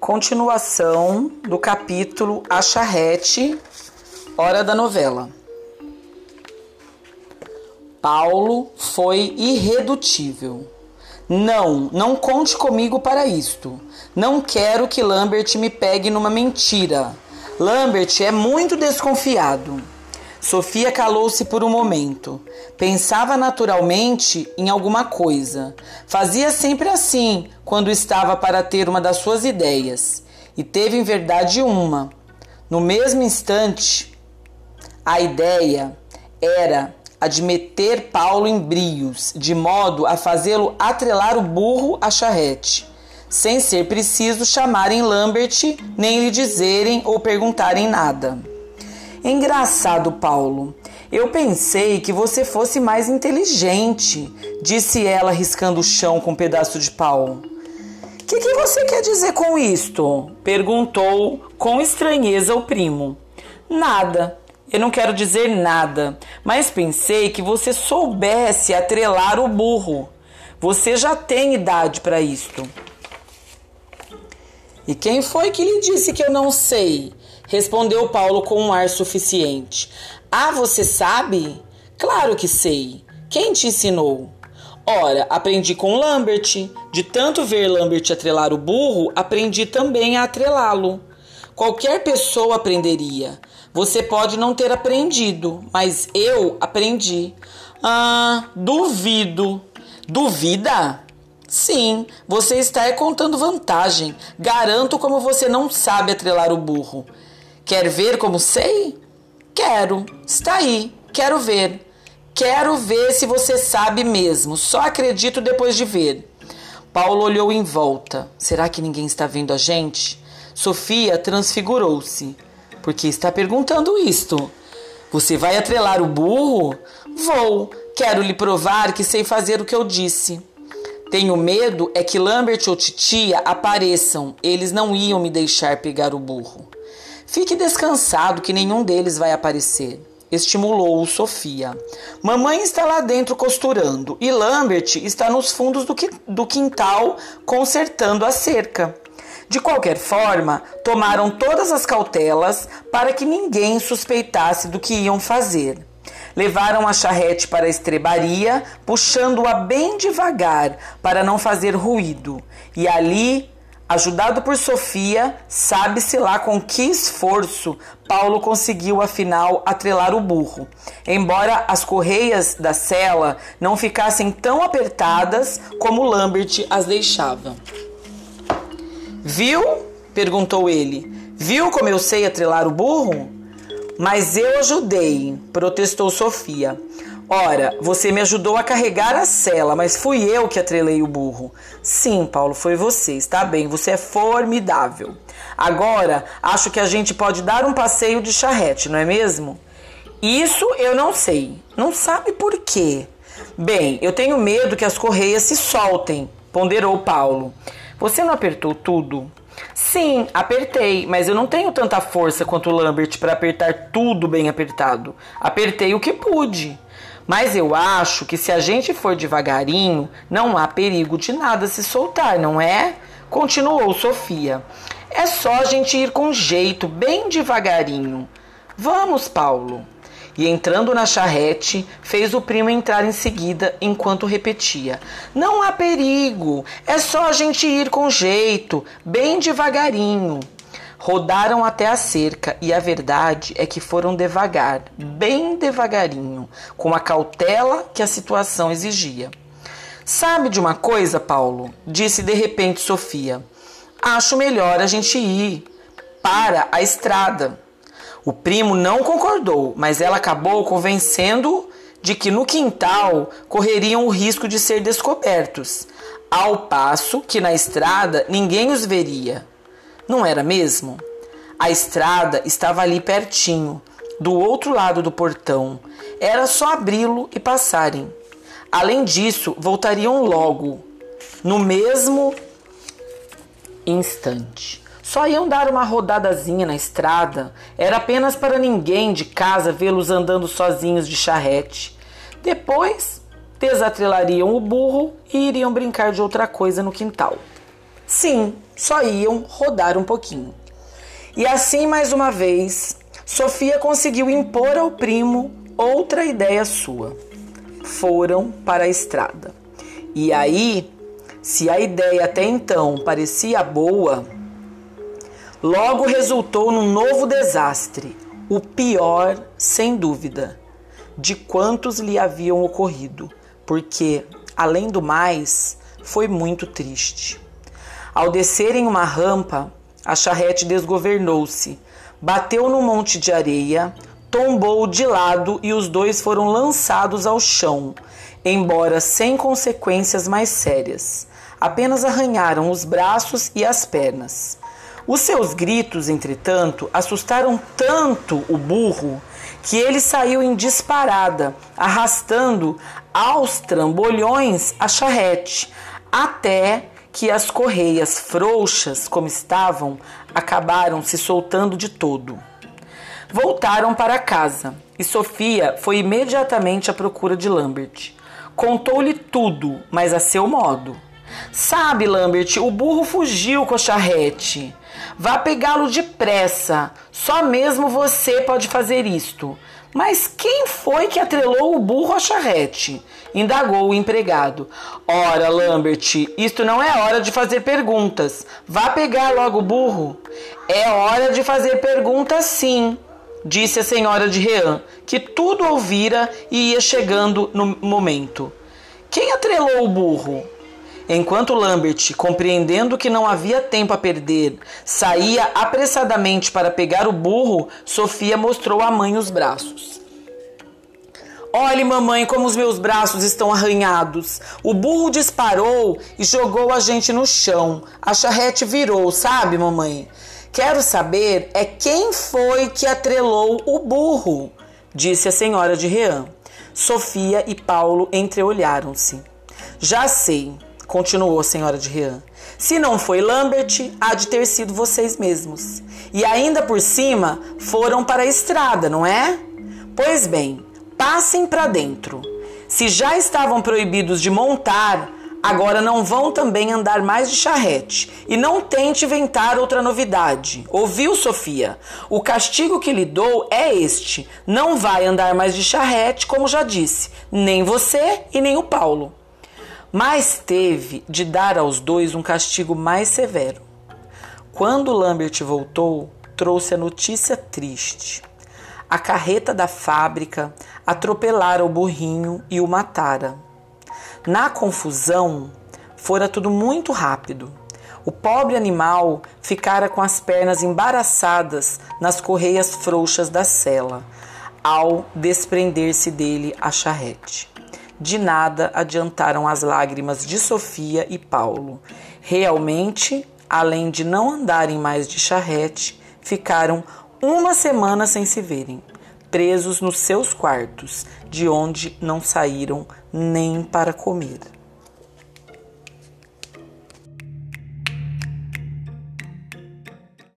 Continuação do capítulo A Charrete, Hora da Novela. Paulo foi irredutível. Não, não conte comigo para isto. Não quero que Lambert me pegue numa mentira. Lambert é muito desconfiado. Sofia calou-se por um momento. Pensava naturalmente em alguma coisa. Fazia sempre assim quando estava para ter uma das suas ideias. E teve em verdade uma. No mesmo instante, a ideia era a de meter Paulo em brios, de modo a fazê-lo atrelar o burro à charrete, sem ser preciso chamarem Lambert, nem lhe dizerem ou perguntarem nada. Engraçado, Paulo. Eu pensei que você fosse mais inteligente, disse ela, riscando o chão com um pedaço de pau. O que, que você quer dizer com isto? perguntou com estranheza o primo. Nada. Eu não quero dizer nada, mas pensei que você soubesse atrelar o burro. Você já tem idade para isto. E quem foi que lhe disse que eu não sei? Respondeu Paulo com um ar suficiente. Ah, você sabe? Claro que sei. Quem te ensinou? Ora, aprendi com Lambert. De tanto ver Lambert atrelar o burro, aprendi também a atrelá-lo. Qualquer pessoa aprenderia. Você pode não ter aprendido, mas eu aprendi. Ah, duvido. Duvida? Sim, você está contando vantagem. Garanto como você não sabe atrelar o burro. Quer ver como sei? Quero. Está aí. Quero ver. Quero ver se você sabe mesmo. Só acredito depois de ver. Paulo olhou em volta. Será que ninguém está vendo a gente? Sofia transfigurou-se. Por que está perguntando isto? Você vai atrelar o burro? Vou. Quero lhe provar que sei fazer o que eu disse. Tenho medo é que Lambert ou Titia apareçam. Eles não iam me deixar pegar o burro. Fique descansado que nenhum deles vai aparecer. Estimulou-o Sofia. Mamãe está lá dentro costurando e Lambert está nos fundos do, do quintal consertando a cerca. De qualquer forma, tomaram todas as cautelas para que ninguém suspeitasse do que iam fazer. Levaram a charrete para a estrebaria, puxando-a bem devagar para não fazer ruído, e ali Ajudado por Sofia, sabe-se lá com que esforço Paulo conseguiu afinal atrelar o burro. Embora as correias da cela não ficassem tão apertadas como Lambert as deixava. Viu? perguntou ele. Viu como eu sei atrelar o burro? Mas eu ajudei, protestou Sofia. Ora, você me ajudou a carregar a cela, mas fui eu que atrelei o burro. Sim, Paulo, foi você. Está bem, você é formidável. Agora, acho que a gente pode dar um passeio de charrete, não é mesmo? Isso eu não sei. Não sabe por quê? Bem, eu tenho medo que as correias se soltem, ponderou Paulo. Você não apertou tudo? Sim, apertei, mas eu não tenho tanta força quanto o Lambert para apertar tudo bem apertado. Apertei o que pude. Mas eu acho que se a gente for devagarinho, não há perigo de nada se soltar, não é? Continuou Sofia. É só a gente ir com jeito, bem devagarinho. Vamos, Paulo. E entrando na charrete, fez o primo entrar em seguida enquanto repetia: Não há perigo, é só a gente ir com jeito, bem devagarinho. Rodaram até a cerca e a verdade é que foram devagar, bem devagarinho, com a cautela que a situação exigia. Sabe de uma coisa, Paulo? disse de repente Sofia. Acho melhor a gente ir para a estrada. O primo não concordou, mas ela acabou convencendo de que no quintal correriam o risco de ser descobertos, ao passo que na estrada ninguém os veria. Não era mesmo? A estrada estava ali pertinho, do outro lado do portão. Era só abri-lo e passarem. Além disso, voltariam logo, no mesmo instante. Só iam dar uma rodadazinha na estrada. Era apenas para ninguém de casa vê-los andando sozinhos de charrete. Depois, desatrelariam o burro e iriam brincar de outra coisa no quintal. Sim, só iam rodar um pouquinho. E assim, mais uma vez, Sofia conseguiu impor ao primo outra ideia sua. Foram para a estrada. E aí, se a ideia até então parecia boa, logo resultou num novo desastre, o pior, sem dúvida, de quantos lhe haviam ocorrido, porque, além do mais, foi muito triste. Ao descerem uma rampa, a charrete desgovernou-se, bateu no monte de areia, tombou de lado e os dois foram lançados ao chão, embora sem consequências mais sérias. Apenas arranharam os braços e as pernas. Os seus gritos, entretanto, assustaram tanto o burro que ele saiu em disparada, arrastando aos trambolhões a charrete, até que as correias frouxas, como estavam, acabaram se soltando de todo. Voltaram para casa e Sofia foi imediatamente à procura de Lambert. Contou-lhe tudo, mas a seu modo. Sabe, Lambert, o burro fugiu com a charrete. Vá pegá-lo depressa. Só mesmo você pode fazer isto. Mas quem foi que atrelou o burro à charrete? Indagou o empregado. Ora, Lambert, isto não é hora de fazer perguntas. Vá pegar logo o burro. É hora de fazer perguntas, sim, disse a senhora de Rean, que tudo ouvira e ia chegando no momento. Quem atrelou o burro? Enquanto Lambert, compreendendo que não havia tempo a perder, saía apressadamente para pegar o burro, Sofia mostrou à mãe os braços. Olhe, mamãe, como os meus braços estão arranhados. O burro disparou e jogou a gente no chão. A charrete virou, sabe, mamãe? Quero saber é quem foi que atrelou o burro, disse a senhora de Rean. Sofia e Paulo entreolharam-se. Já sei, continuou a senhora de Rian. Se não foi Lambert, há de ter sido vocês mesmos. E ainda por cima foram para a estrada, não é? Pois bem, passem para dentro. Se já estavam proibidos de montar, agora não vão também andar mais de charrete. E não tente inventar outra novidade. Ouviu, Sofia? O castigo que lhe dou é este: não vai andar mais de charrete, como já disse, nem você e nem o Paulo mas teve de dar aos dois um castigo mais severo. Quando Lambert voltou, trouxe a notícia triste. A carreta da fábrica atropelara o burrinho e o matara. Na confusão, fora tudo muito rápido. O pobre animal ficara com as pernas embaraçadas nas correias frouxas da sela, ao desprender-se dele a charrete. De nada adiantaram as lágrimas de Sofia e Paulo. Realmente, além de não andarem mais de charrete, ficaram uma semana sem se verem, presos nos seus quartos, de onde não saíram nem para comer.